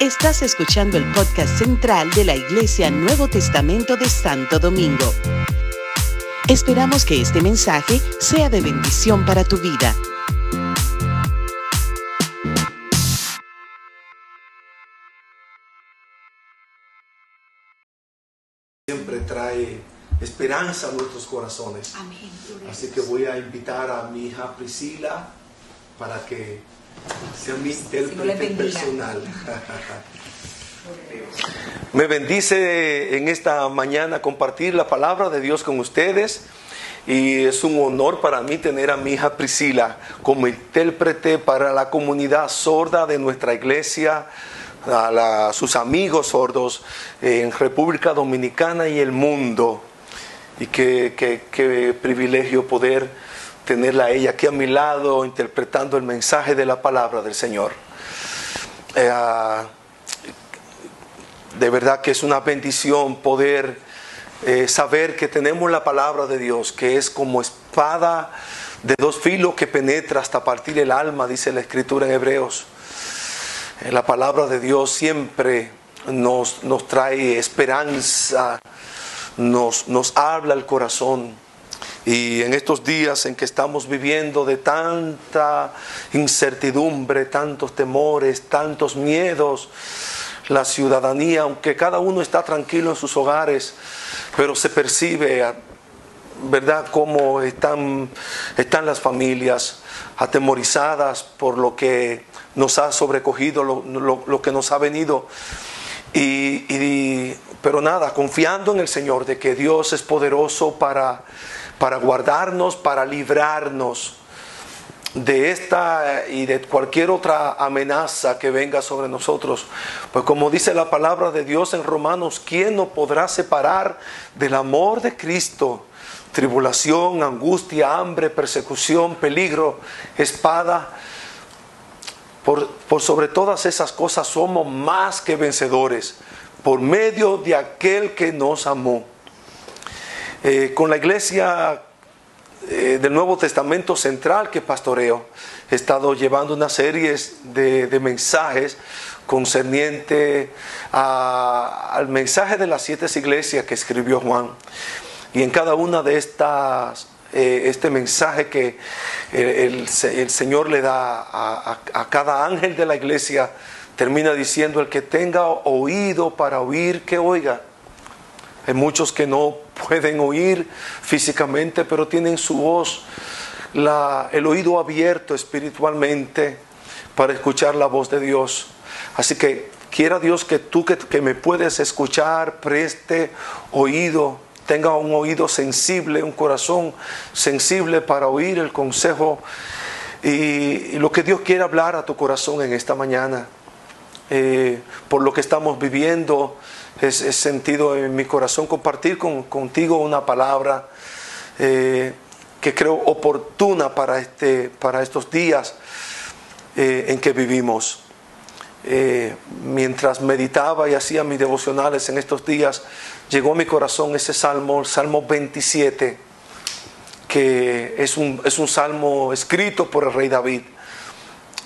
Estás escuchando el podcast central de la Iglesia Nuevo Testamento de Santo Domingo. Esperamos que este mensaje sea de bendición para tu vida. Siempre trae esperanza a nuestros corazones. Amén. Así que voy a invitar a mi hija Priscila para que sea mi intérprete personal. Me bendice en esta mañana compartir la palabra de Dios con ustedes y es un honor para mí tener a mi hija Priscila como intérprete para la comunidad sorda de nuestra iglesia, a la- sus amigos sordos en República Dominicana y el mundo. Y qué, qué- qué privilegio poder tenerla a ella aquí a mi lado interpretando el mensaje de la palabra del Señor. Eh, ah, de verdad que es una bendición poder eh, saber que tenemos la palabra de Dios, que es como espada de dos filos que penetra hasta partir el alma, dice la escritura en Hebreos. Eh, La palabra de Dios siempre nos, nos trae esperanza, nos, nos habla el corazón. Y en estos días en que estamos viviendo de tanta incertidumbre, tantos temores, tantos miedos, la ciudadanía, aunque cada uno está tranquilo en sus hogares, pero se percibe, ¿verdad?, cómo están, están las familias atemorizadas por lo que nos ha sobrecogido, lo, lo- lo que nos ha venido. Y, pero nada, confiando en el Señor de que Dios es poderoso para, para guardarnos, para librarnos de esta y de cualquier otra amenaza que venga sobre nosotros. Pues como dice la palabra de Dios en Romanos, ¿quién nos podrá separar del amor de Cristo? Tribulación, angustia, hambre, persecución, peligro, espada. Por, por sobre todas esas cosas somos más que vencedores por medio de aquel que nos amó. Eh, con la iglesia eh, del Nuevo Testamento Central que pastoreo, he estado llevando una serie de, mensajes concerniente al mensaje de las siete iglesias que escribió Juan. Y en cada una de estas, eh, este mensaje que el, el se- el Señor le da a, a- a cada ángel de la iglesia, termina diciendo, el que tenga oído para oír, que oiga. Hay muchos que no pueden oír físicamente, pero tienen su voz, la- el oído abierto espiritualmente para escuchar la voz de Dios. Así que quiera Dios que tú que, que me puedes escuchar, preste oído, tenga un oído sensible, un corazón sensible para oír el consejo y, lo que Dios quiere hablar a tu corazón en esta mañana eh, por lo que estamos viviendo, es, sentido en mi corazón compartir con- contigo una palabra eh, que creo oportuna para, este, para estos días eh, en que vivimos. Eh, mientras meditaba y hacía mis devocionales en estos días, llegó a mi corazón ese salmo, el Salmo 27, que es un, es un salmo escrito por el rey David.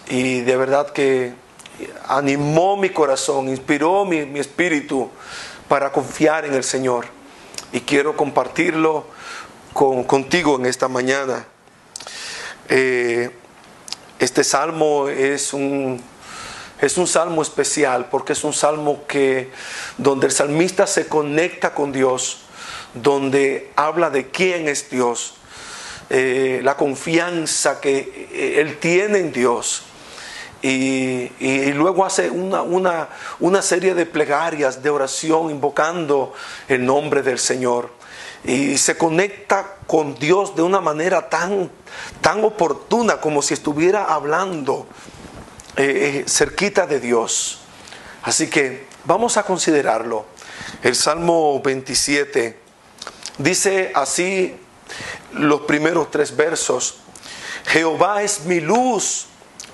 Y de verdad que animó mi corazón, inspiró mi, espíritu para confiar en el Señor. Y quiero compartirlo con- contigo en esta mañana. Eh, este salmo es un, es un salmo especial porque es un salmo que donde el salmista se conecta con Dios, donde habla de quién es Dios, eh, la confianza que eh, él tiene en Dios. Y, luego hace una, una, una serie de plegarias, de oración, invocando el nombre del Señor. Y se conecta con Dios de una manera tan, tan oportuna, como si estuviera hablando eh, eh, cerquita de Dios. Así que vamos a considerarlo. El Salmo 27 dice así los primeros tres versos. Jehová es mi luz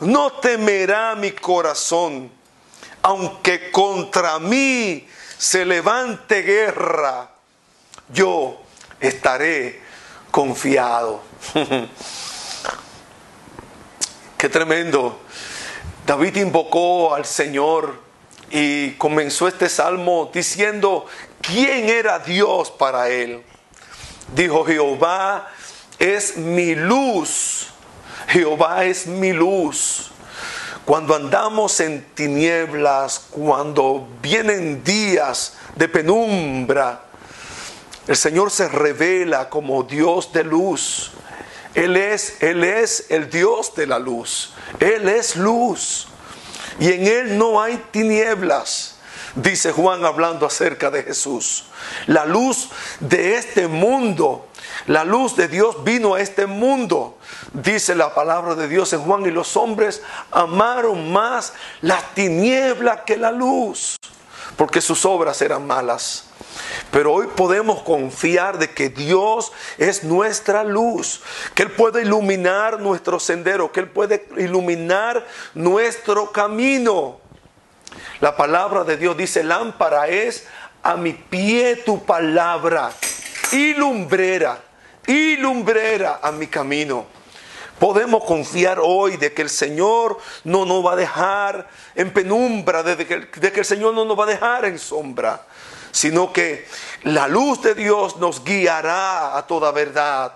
no temerá mi corazón. Aunque contra mí se levante guerra, yo estaré confiado. Qué tremendo. David invocó al Señor y comenzó este salmo diciendo quién era Dios para él. Dijo, Jehová es mi luz. Jehová es mi luz. Cuando andamos en tinieblas, cuando vienen días de penumbra, el Señor se revela como Dios de luz. Él es, Él es el Dios de la luz. Él es luz. Y en Él no hay tinieblas, dice Juan hablando acerca de Jesús. La luz de este mundo, la luz de Dios vino a este mundo, dice la palabra de Dios en Juan, y los hombres amaron más la tiniebla que la luz, porque sus obras eran malas. Pero hoy podemos confiar de que Dios es nuestra luz, que Él puede iluminar nuestro sendero, que Él puede iluminar nuestro camino. La palabra de Dios dice, lámpara es a mi pie tu palabra y lumbrera, y lumbrera a mi camino. Podemos confiar hoy de que el Señor no nos va a dejar en penumbra, de que, de que el Señor no nos va a dejar en sombra sino que la luz de Dios nos guiará a toda verdad.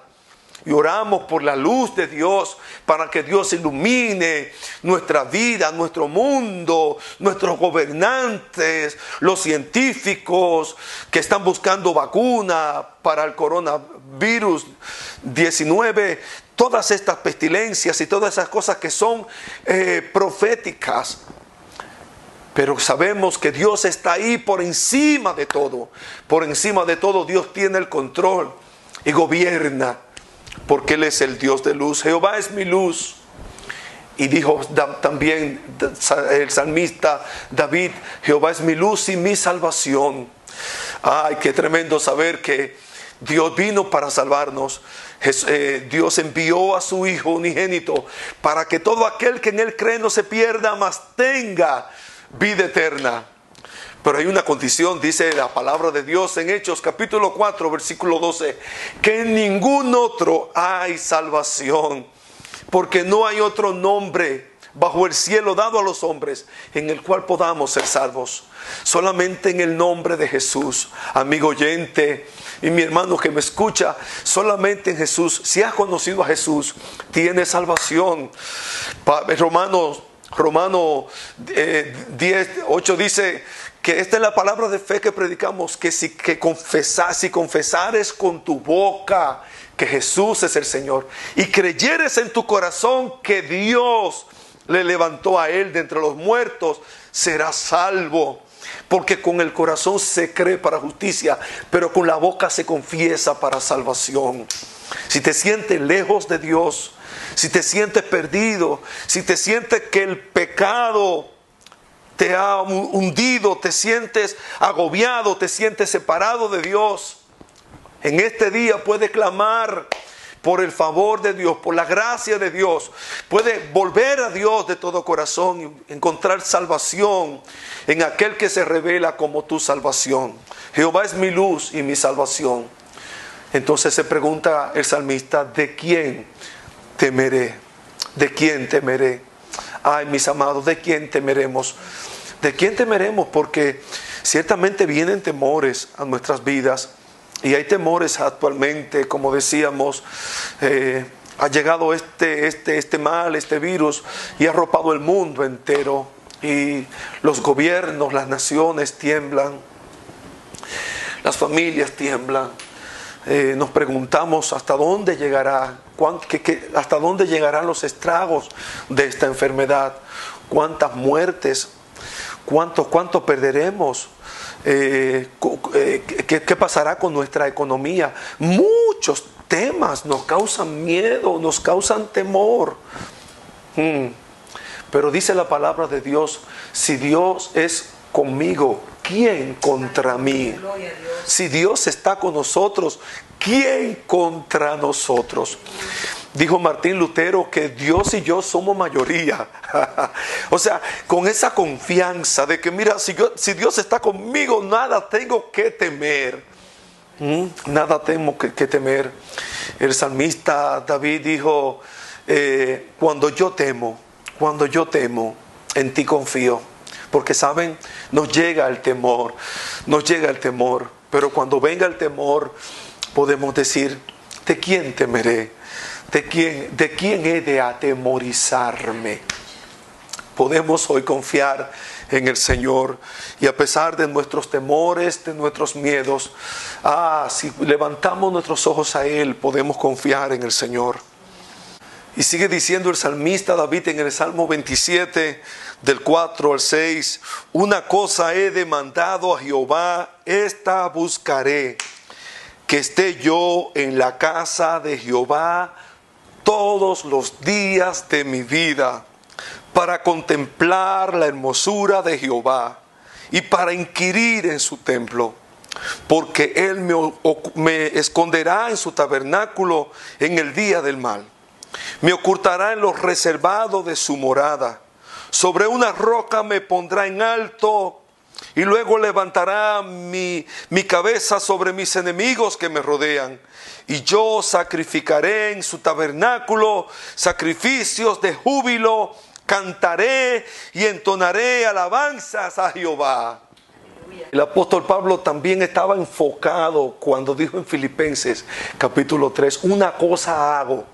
Y oramos por la luz de Dios para que Dios ilumine nuestra vida, nuestro mundo, nuestros gobernantes, los científicos que están buscando vacuna para el coronavirus 19, todas estas pestilencias y todas esas cosas que son eh, proféticas. Pero sabemos que Dios está ahí por encima de todo. Por encima de todo Dios tiene el control y gobierna. Porque Él es el Dios de luz. Jehová es mi luz. Y dijo también el salmista David, Jehová es mi luz y mi salvación. Ay, qué tremendo saber que Dios vino para salvarnos. Eh, Dios envió a su Hijo unigénito para que todo aquel que en Él cree no se pierda, mas tenga vida eterna. Pero hay una condición, dice la palabra de Dios en Hechos capítulo 4, versículo 12, que en ningún otro hay salvación, porque no hay otro nombre bajo el cielo dado a los hombres en el cual podamos ser salvos. Solamente en el nombre de Jesús, amigo oyente y mi hermano que me escucha, solamente en Jesús, si has conocido a Jesús, tiene salvación. Romanos Romano 10, eh, 8 dice que esta es la palabra de fe que predicamos, que si, que confesas, si confesares con tu boca que Jesús es el Señor y creyeres en tu corazón que Dios le levantó a él de entre los muertos, serás salvo. Porque con el corazón se cree para justicia, pero con la boca se confiesa para salvación. Si te sientes lejos de Dios, si te sientes perdido, si te sientes que el pecado te ha hundido, te sientes agobiado, te sientes separado de Dios, en este día puedes clamar por el favor de Dios, por la gracia de Dios. Puede volver a Dios de todo corazón y encontrar salvación en aquel que se revela como tu salvación. Jehová es mi luz y mi salvación. Entonces se pregunta el salmista, ¿de quién temeré? ¿De quién temeré? Ay, mis amados, ¿de quién temeremos? ¿De quién temeremos? Porque ciertamente vienen temores a nuestras vidas y hay temores actualmente, como decíamos, eh, ha llegado este, este, este mal, este virus y ha arropado el mundo entero y los gobiernos, las naciones tiemblan, las familias tiemblan. Eh, nos preguntamos hasta dónde llegará, hasta dónde llegarán los estragos de esta enfermedad, cuántas muertes, cuánto, cuánto perderemos, eh, eh, ¿qué, pasará con nuestra economía. Muchos temas nos causan miedo, nos causan temor. Hmm. Pero dice la palabra de Dios, si Dios es conmigo, ¿quién contra mí? Si Dios está con nosotros, ¿quién contra nosotros? Dijo Martín Lutero que Dios y yo somos mayoría. o sea, con esa confianza de que, mira, si, Dios está conmigo, nada tengo que temer. ¿Mm? Nada tengo que, temer. El salmista David dijo, eh, cuando yo temo, cuando yo temo, en ti confío. Porque saben, nos llega el temor, nos llega el temor. Pero cuando venga el temor, podemos decir, ¿de quién temeré? ¿De quién, ¿De quién he de atemorizarme? Podemos hoy confiar en el Señor y a pesar de nuestros temores, de nuestros miedos, ah, si levantamos nuestros ojos a Él, podemos confiar en el Señor. Y sigue diciendo el salmista David en el Salmo 27, del 4 al 6, una cosa he demandado a Jehová, esta buscaré, que esté yo en la casa de Jehová todos los días de mi vida para contemplar la hermosura de Jehová y para inquirir en su templo, porque Él me, esconderá en su tabernáculo en el día del mal, me ocultará en los reservados de su morada, sobre una roca me pondrá en alto y luego levantará mi, mi cabeza sobre mis enemigos que me rodean y yo sacrificaré en su tabernáculo sacrificios de júbilo, cantaré y entonaré alabanzas a Jehová. El apóstol Pablo también estaba enfocado cuando dijo en Filipenses capítulo 3, una cosa hago,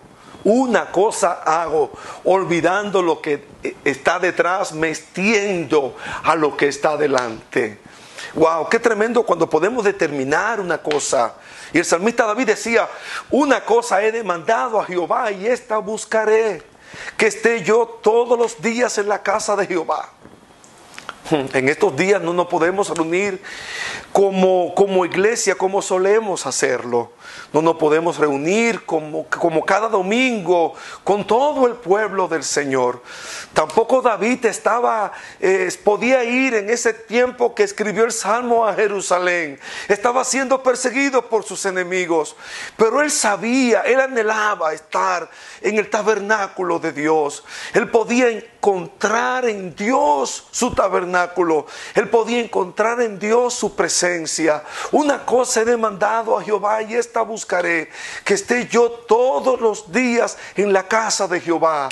una cosa hago, olvidando lo que está detrás, me extiendo a lo que está delante. Wow, qué tremendo cuando podemos determinar una cosa y el salmista David decía, una cosa he demandado a Jehová y esta buscaré, que esté yo todos los días en la casa de Jehová. En estos días no nos podemos reunir como, como iglesia, como solemos hacerlo. No nos podemos reunir como, como cada domingo con todo el pueblo del Señor. Tampoco David estaba, eh, podía ir en ese tiempo que escribió el Salmo a Jerusalén. Estaba siendo perseguido por sus enemigos. Pero él sabía, él anhelaba estar en el tabernáculo de Dios. Él podía encontrar en Dios su tabernáculo. Él podía encontrar en Dios su presencia. Una cosa he demandado a Jehová y esta buscaré, que esté yo todos los días en la casa de Jehová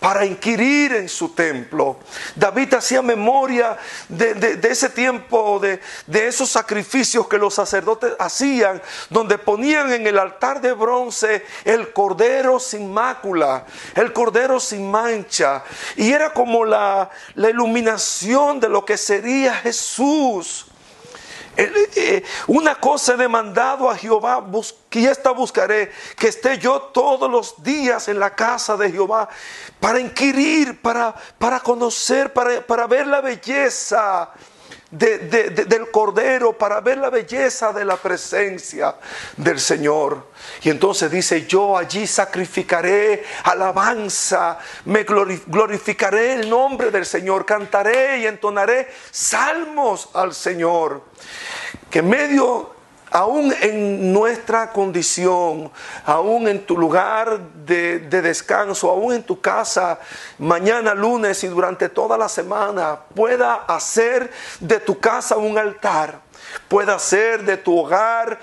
para inquirir en su templo. David hacía memoria de, ese tiempo, de, de, esos sacrificios que los sacerdotes hacían, donde ponían en el altar de bronce el cordero sin mácula, el cordero sin mancha, y era como la, la iluminación de lo que sería Jesús. Eh, una cosa he demandado a Jehová, que esta buscaré, que esté yo todos los días en la casa de Jehová, para inquirir, para, para conocer, para, para ver la belleza del Cordero para ver la belleza de la presencia del Señor. Y entonces dice, yo allí sacrificaré alabanza, me glorificaré el nombre del Señor, cantaré y entonaré salmos al Señor. Que medio aún en nuestra condición, aún en tu lugar de, descanso, aún en tu casa, mañana lunes y durante toda la semana, pueda hacer de tu casa un altar pueda ser de tu hogar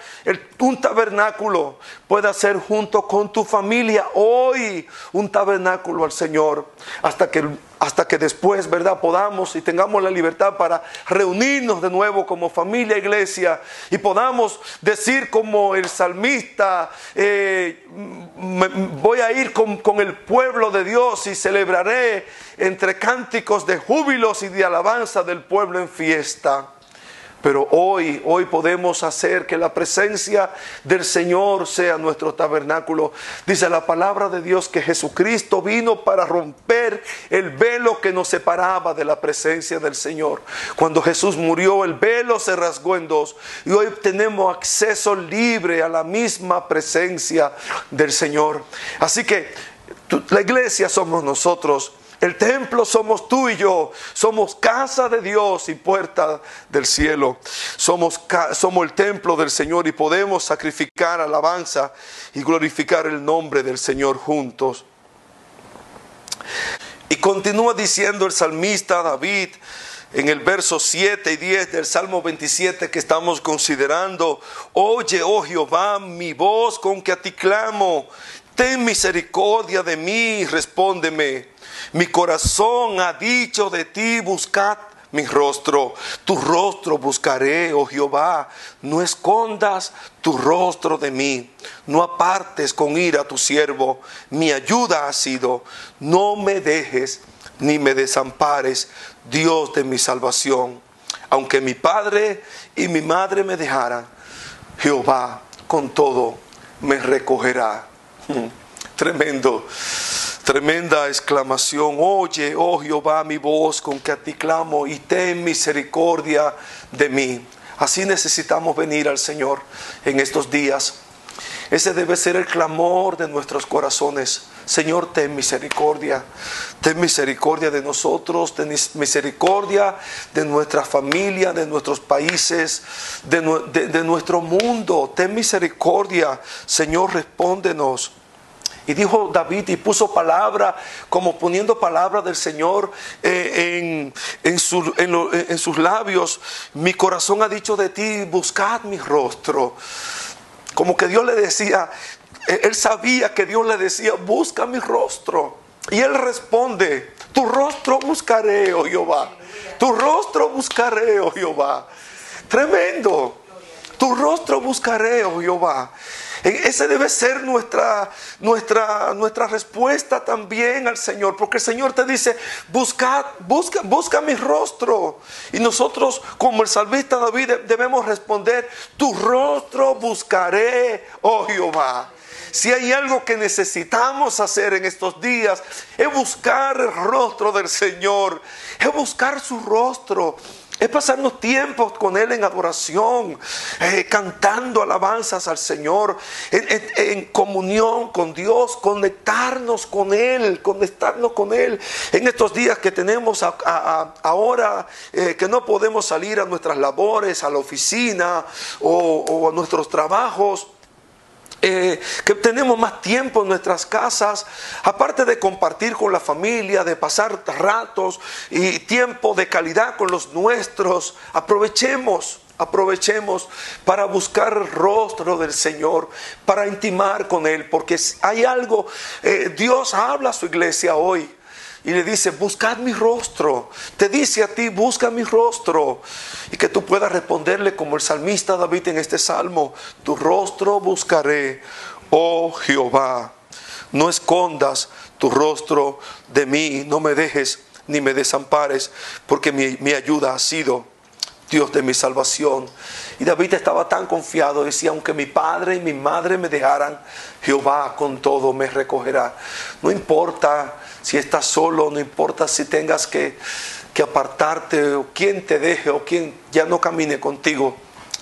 un tabernáculo, pueda ser junto con tu familia hoy un tabernáculo al Señor, hasta que, hasta que después, ¿verdad?, podamos y tengamos la libertad para reunirnos de nuevo como familia, iglesia, y podamos decir como el salmista, eh, voy a ir con, con el pueblo de Dios y celebraré entre cánticos de júbilos y de alabanza del pueblo en fiesta. Pero hoy, hoy podemos hacer que la presencia del Señor sea nuestro tabernáculo. Dice la palabra de Dios que Jesucristo vino para romper el velo que nos separaba de la presencia del Señor. Cuando Jesús murió, el velo se rasgó en dos. Y hoy tenemos acceso libre a la misma presencia del Señor. Así que la iglesia somos nosotros El templo somos tú y yo. Somos casa de Dios y puerta del cielo. Somos, somos el templo del Señor y podemos sacrificar alabanza y glorificar el nombre del Señor juntos. Y continúa diciendo el salmista David en el verso 7 y 10 del Salmo 27 que estamos considerando, oye, oh Jehová, mi voz con que a ti clamo, ten misericordia de mí, respóndeme. Mi corazón ha dicho de ti, buscad mi rostro. Tu rostro buscaré, oh Jehová. No escondas tu rostro de mí. No apartes con ira tu siervo. Mi ayuda ha sido. No me dejes ni me desampares, Dios de mi salvación. Aunque mi padre y mi madre me dejaran, Jehová con todo me recogerá. Tremendo. Tremenda exclamación, oye, oh Jehová, mi voz con que a ti clamo y ten misericordia de mí. Así necesitamos venir al Señor en estos días. Ese debe ser el clamor de nuestros corazones. Señor, ten misericordia. Ten misericordia de nosotros, ten misericordia de nuestra familia, de nuestros países, de, de nuestro mundo. Ten misericordia. Señor, respóndenos. Y dijo David y puso palabra, como poniendo palabra del Señor eh, en, sus labios. Mi corazón ha dicho de ti, buscad mi rostro. Como que Dios le decía, eh, él sabía que Dios le decía, busca mi rostro. Y él responde, tu rostro buscaré, oh Jehová. Tu rostro buscaré, oh Jehová. Tremendo. Tu rostro buscaré, oh Jehová. Esa debe ser nuestra, nuestra, nuestra respuesta también al Señor, porque el Señor te dice, busca, busca, busca mi rostro. Y nosotros, como el salmista David, debemos responder, tu rostro buscaré, oh Jehová. Si hay algo que necesitamos hacer en estos días, es buscar el rostro del Señor, es buscar su rostro. Es pasarnos tiempos con Él en adoración, eh, cantando alabanzas al Señor, en, comunión con Dios, conectarnos con Él, conectarnos con Él. En estos días que tenemos ahora, eh, que no podemos salir a nuestras labores, a la oficina o a nuestros trabajos, eh, que tenemos más tiempo en nuestras casas, aparte de compartir con la familia, de pasar ratos y tiempo de calidad con los nuestros, aprovechemos. Aprovechemos para buscar el rostro del Señor, para intimar con Él, porque hay algo, eh, Dios habla a su iglesia hoy y le dice, buscad mi rostro. Te dice a ti, busca mi rostro. Y que tú puedas responderle como el salmista David en este salmo, tu rostro buscaré, oh Jehová. No escondas tu rostro de mí, no me dejes ni me desampares, porque mi, mi ayuda ha sido Dios de mi salvación. Y David estaba tan confiado, decía, aunque mi padre y mi madre me dejaran, Jehová con todo me recogerá. No importa si estás solo, no importa si tengas que, apartarte o quien te deje o quien ya no camine contigo.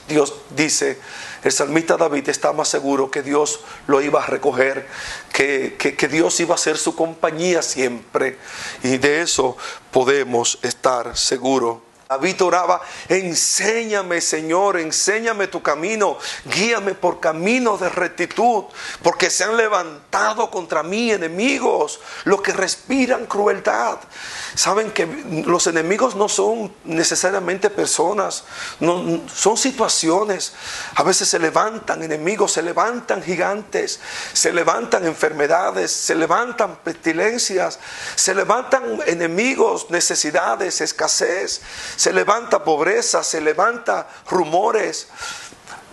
Dios dice, el salmista David está más seguro que Dios lo iba a recoger, que, que, Dios iba a ser su compañía siempre. Y de eso podemos estar seguros. David oraba, enséñame Señor, enséñame tu camino, guíame por camino de rectitud, porque se han levantado contra mí enemigos, los que respiran crueldad. Saben que los enemigos no son necesariamente personas, son situaciones. A veces se levantan enemigos, se levantan gigantes, se levantan enfermedades, se levantan pestilencias, se levantan enemigos, necesidades, escasez se levanta pobreza, se levanta rumores.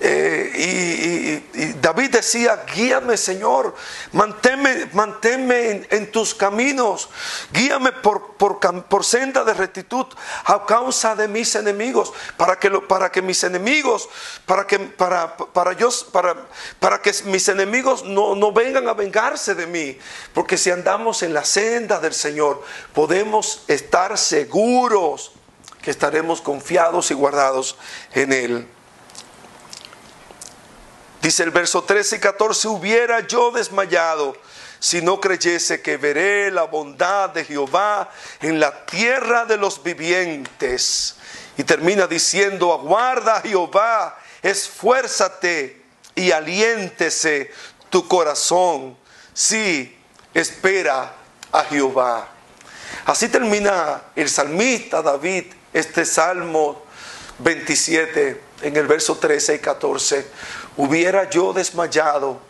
Eh, y, David decía, guíame Señor, manténme, manténme en, tus caminos, guíame por, por, senda de rectitud a causa de mis enemigos, para que, para que mis enemigos, para que, para, para, yo, para, para que mis enemigos no, no vengan a vengarse de mí, porque si andamos en la senda del Señor, podemos estar seguros que estaremos confiados y guardados en Él. Dice el verso 13 y 14, hubiera yo desmayado si no creyese que veré la bondad de Jehová en la tierra de los vivientes. Y termina diciendo, aguarda Jehová, esfuérzate y aliéntese tu corazón. Sí, espera a Jehová. Así termina el salmista David este salmo 27 en el verso 13 y 14. Hubiera yo desmayado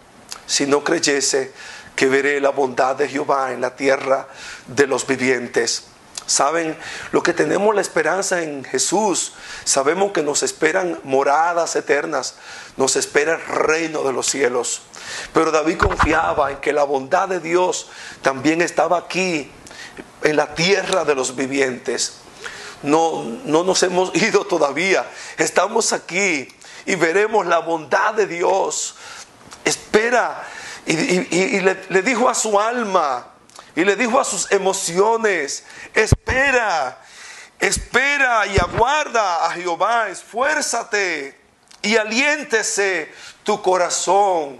si no creyese que veré la bondad de Jehová en la tierra de los vivientes. Saben, lo que tenemos la esperanza en Jesús, sabemos que nos esperan moradas eternas, nos espera el reino de los cielos. Pero David confiaba en que la bondad de Dios también estaba aquí, en la tierra de los vivientes. No, no nos hemos ido todavía, estamos aquí y veremos la bondad de Dios. Espera, y, le, dijo a su alma, y le dijo a sus emociones, espera, espera y aguarda a Jehová, esfuérzate y aliéntese tu corazón.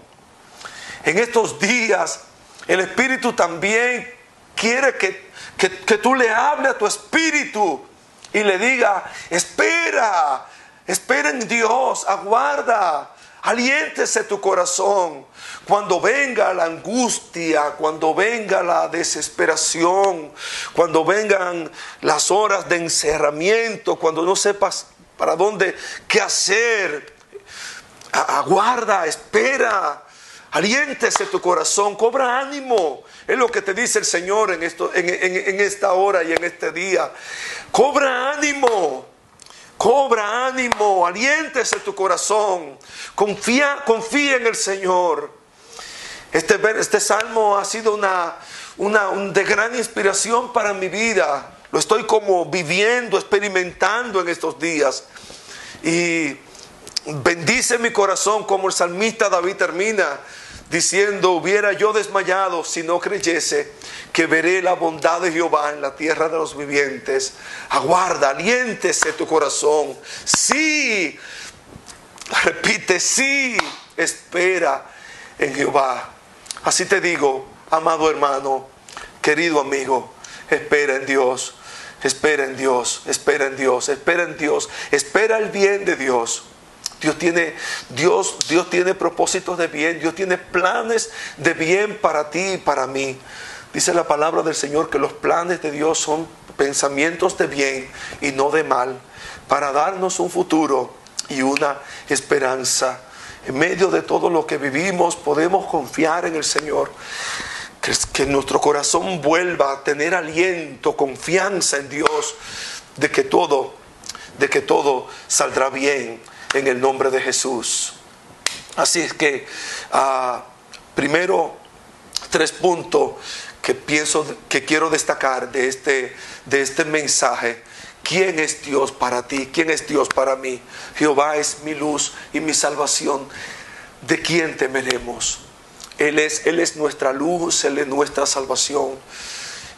En estos días el Espíritu también quiere que, que, tú le hables a tu Espíritu y le diga, espera, espera en Dios, aguarda, aliéntese tu corazón. Cuando venga la angustia, cuando venga la desesperación, cuando vengan las horas de encerramiento, cuando no sepas para dónde, qué hacer, aguarda, espera, aliéntese tu corazón, cobra ánimo. Es lo que te dice el Señor en, esto, en, esta hora y en este día. Cobra ánimo. Cobra ánimo, aliéntese tu corazón, confía, confía en el Señor. Este, este salmo ha sido una, una de gran inspiración para mi vida. Lo estoy como viviendo, experimentando en estos días. Y bendice mi corazón como el salmista David termina diciendo, hubiera yo desmayado si no creyese que veré la bondad de Jehová en la tierra de los vivientes. Aguarda, aliéntese tu corazón. Sí, repite, sí, espera en Jehová. Así te digo, amado hermano, querido amigo, espera en Dios, espera en Dios, espera en Dios, espera en Dios, espera el bien de Dios. Dios tiene, Dios, Dios tiene propósitos de bien, Dios tiene planes de bien para ti y para mí. Dice la palabra del Señor que los planes de Dios son pensamientos de bien y no de mal, para darnos un futuro y una esperanza. En medio de todo lo que vivimos podemos confiar en el Señor. Que, que nuestro corazón vuelva a tener aliento, confianza en Dios, de que todo, de que todo saldrá bien en el nombre de Jesús. Así es que, ah, primero, tres puntos que pienso que quiero destacar de este, de este mensaje. ¿Quién es Dios para ti? ¿Quién es Dios para mí? Jehová es mi luz y mi salvación. ¿De quién temeremos? Él es, Él es nuestra luz, Él es nuestra salvación.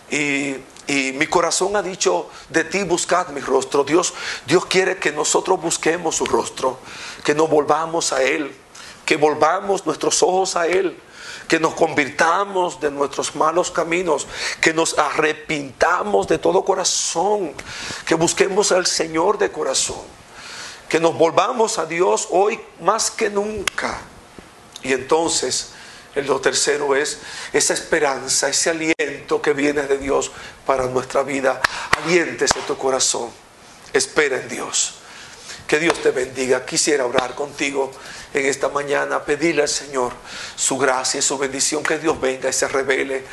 Y y mi corazón ha dicho, de ti buscad mi rostro. Dios, Dios quiere que nosotros busquemos su rostro, que nos volvamos a Él, que volvamos nuestros ojos a Él, que nos convirtamos de nuestros malos caminos, que nos arrepintamos de todo corazón, que busquemos al Señor de corazón, que nos volvamos a Dios hoy más que nunca. Y entonces lo tercero es esa esperanza, ese aliento que viene de Dios para nuestra vida. Aliéntese tu corazón. Espera en Dios. Que Dios te bendiga. Quisiera orar contigo en esta mañana, pedirle al Señor su gracia y su bendición, que Dios venga y se revele,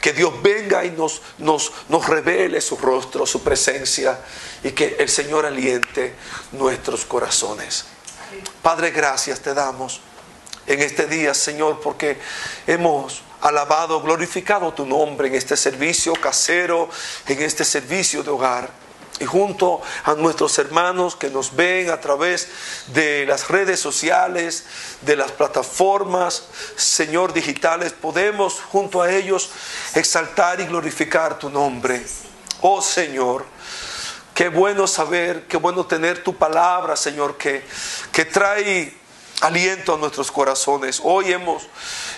que Dios venga y nos, nos, nos revele su rostro, su presencia, y que el Señor aliente nuestros corazones. Padre, gracias te damos en este día, Señor, porque hemos alabado, glorificado tu nombre en este servicio casero, en este servicio de hogar. Y junto a nuestros hermanos que nos ven a través de las redes sociales, de las plataformas, Señor, digitales, podemos junto a ellos exaltar y glorificar tu nombre. Oh Señor, qué bueno saber, qué bueno tener tu palabra, Señor, que, que trae aliento a nuestros corazones. Hoy hemos,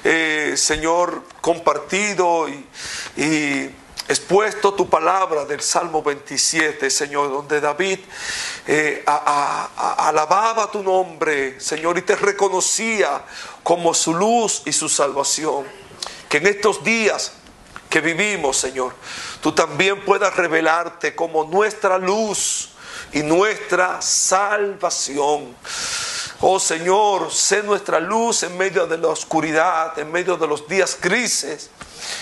eh, Señor, compartido y, expuesto tu palabra del Salmo 27, Señor, donde David eh, alababa tu nombre, Señor, y te reconocía como su luz y su salvación. Que en estos días que vivimos, Señor, tú también puedas revelarte como nuestra luz y nuestra salvación. Oh Señor, sé nuestra luz en medio de la oscuridad, en medio de los días grises,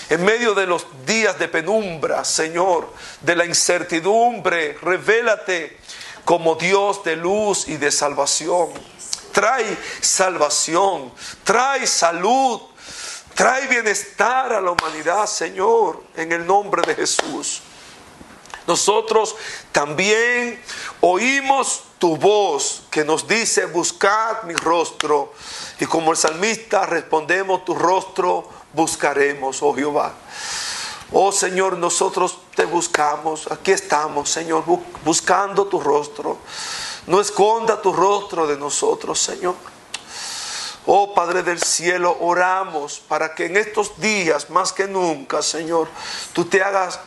en medio de los días de penumbra, Señor, de la incertidumbre. Revélate como Dios de luz y de salvación. Trae salvación, trae salud, trae bienestar a la humanidad, Señor, en el nombre de Jesús. Nosotros también oímos tu voz que nos dice, buscad mi rostro. Y como el salmista respondemos, tu rostro buscaremos, oh Jehová. Oh Señor, nosotros te buscamos, aquí estamos, Señor, buscando tu rostro. No esconda tu rostro de nosotros, Señor. Oh Padre del cielo, oramos para que en estos días, más que nunca, Señor, tú te hagas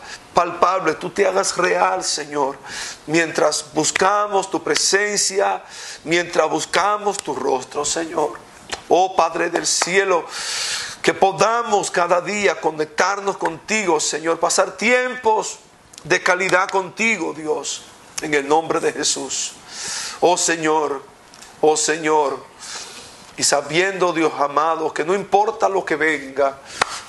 tú te hagas real, Señor, mientras buscamos tu presencia, mientras buscamos tu rostro, Señor. Oh Padre del cielo, que podamos cada día conectarnos contigo, Señor, pasar tiempos de calidad contigo, Dios, en el nombre de Jesús. Oh Señor, oh Señor, y sabiendo, Dios amado, que no importa lo que venga,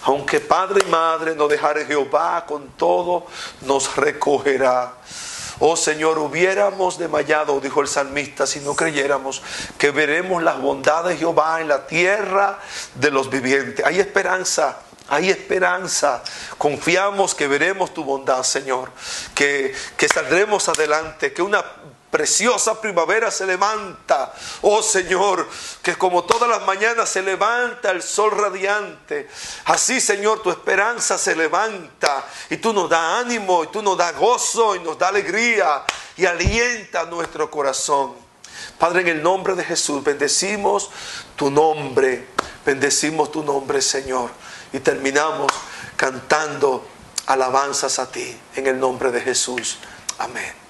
aunque padre y madre nos dejare Jehová, con todo nos recogerá. Oh Señor, hubiéramos desmayado, dijo el salmista, si no creyéramos que veremos las bondades de Jehová en la tierra de los vivientes. Hay esperanza. Hay esperanza. Confiamos que veremos tu bondad, Señor. Que, que saldremos adelante. Que una preciosa primavera se levanta. Oh Señor, que como todas las mañanas se levanta el sol radiante. Así, Señor, tu esperanza se levanta y tú nos da ánimo y tú nos da gozo y nos da alegría y alienta nuestro corazón. Padre, en el nombre de Jesús, bendecimos tu nombre. Bendecimos tu nombre, Señor. Y terminamos cantando alabanzas a ti en el nombre de Jesús. Amén.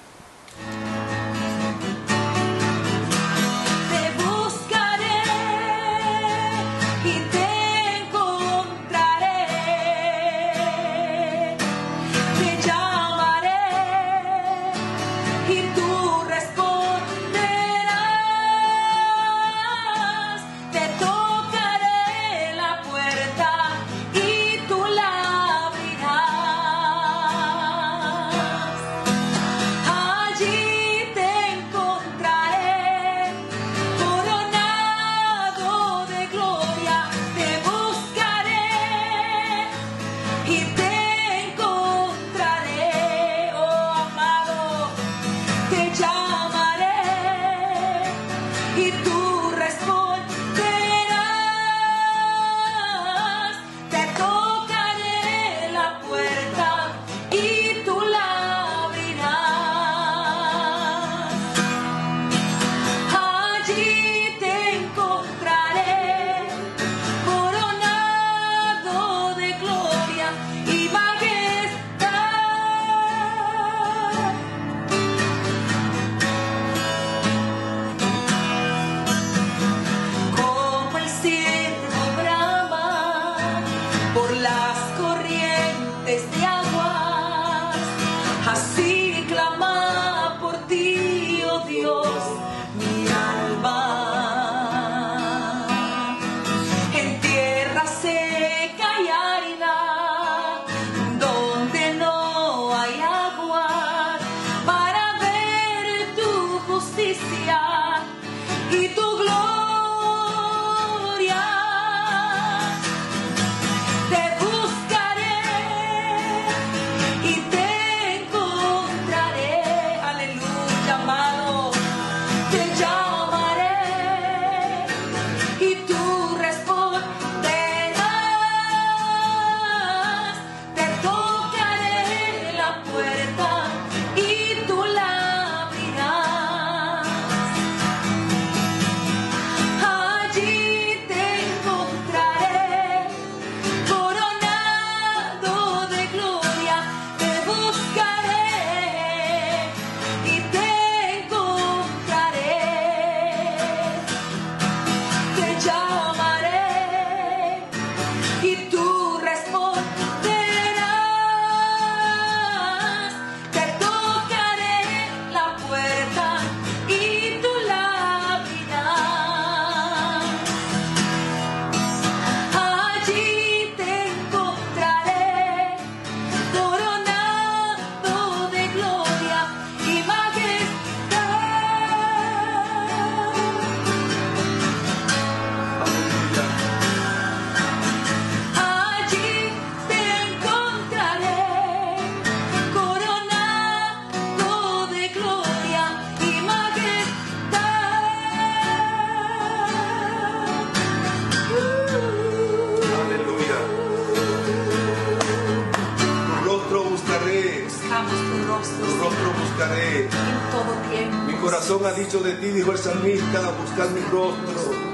tu rostro. Buscaré. En todo tiempo. Mi corazón ha dicho de ti, dijo el salmista, buscar mi rostro.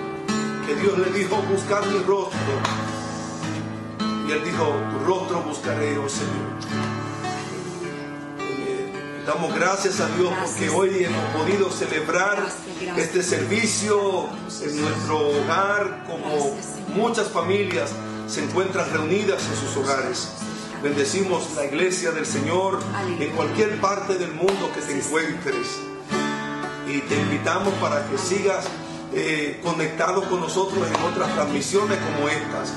Que Dios le dijo, buscar mi rostro. Y él dijo, tu rostro buscaré, oh Señor. Eh, damos gracias a Dios porque hoy hemos podido celebrar este servicio en nuestro hogar, como muchas familias se encuentran reunidas en sus hogares. Bendecimos la iglesia del Señor en cualquier parte del mundo que te encuentres. Y te invitamos para que sigas eh, conectado con nosotros en otras transmisiones como estas.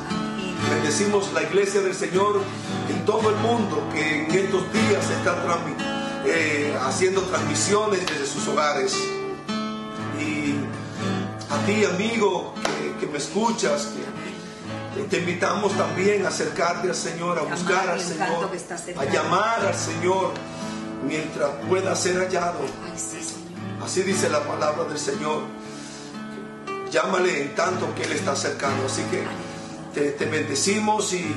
Bendecimos la iglesia del Señor en todo el mundo que en estos días está eh, haciendo transmisiones desde sus hogares. Y a ti, amigo, que, que me escuchas, que te invitamos también a acercarte al Señor, a buscar al Señor, a llamar al Señor mientras pueda ser hallado. Así dice la palabra del Señor. Llámale en tanto que Él está cercano. Así que te, bendecimos y,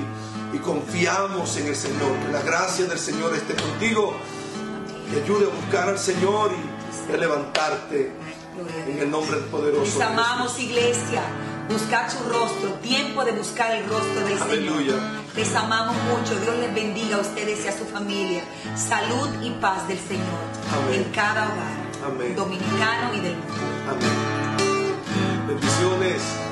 confiamos en el Señor. Que la gracia del Señor esté contigo. Te ayude a buscar al Señor y a levantarte en el nombre poderoso. Les amamos, iglesia buscar su rostro, tiempo de buscar el rostro del Señor. Les amamos mucho, Dios les bendiga a ustedes y a su familia. Salud y paz del Señor en cada hogar, dominicano y del mundo. Amén. Bendiciones.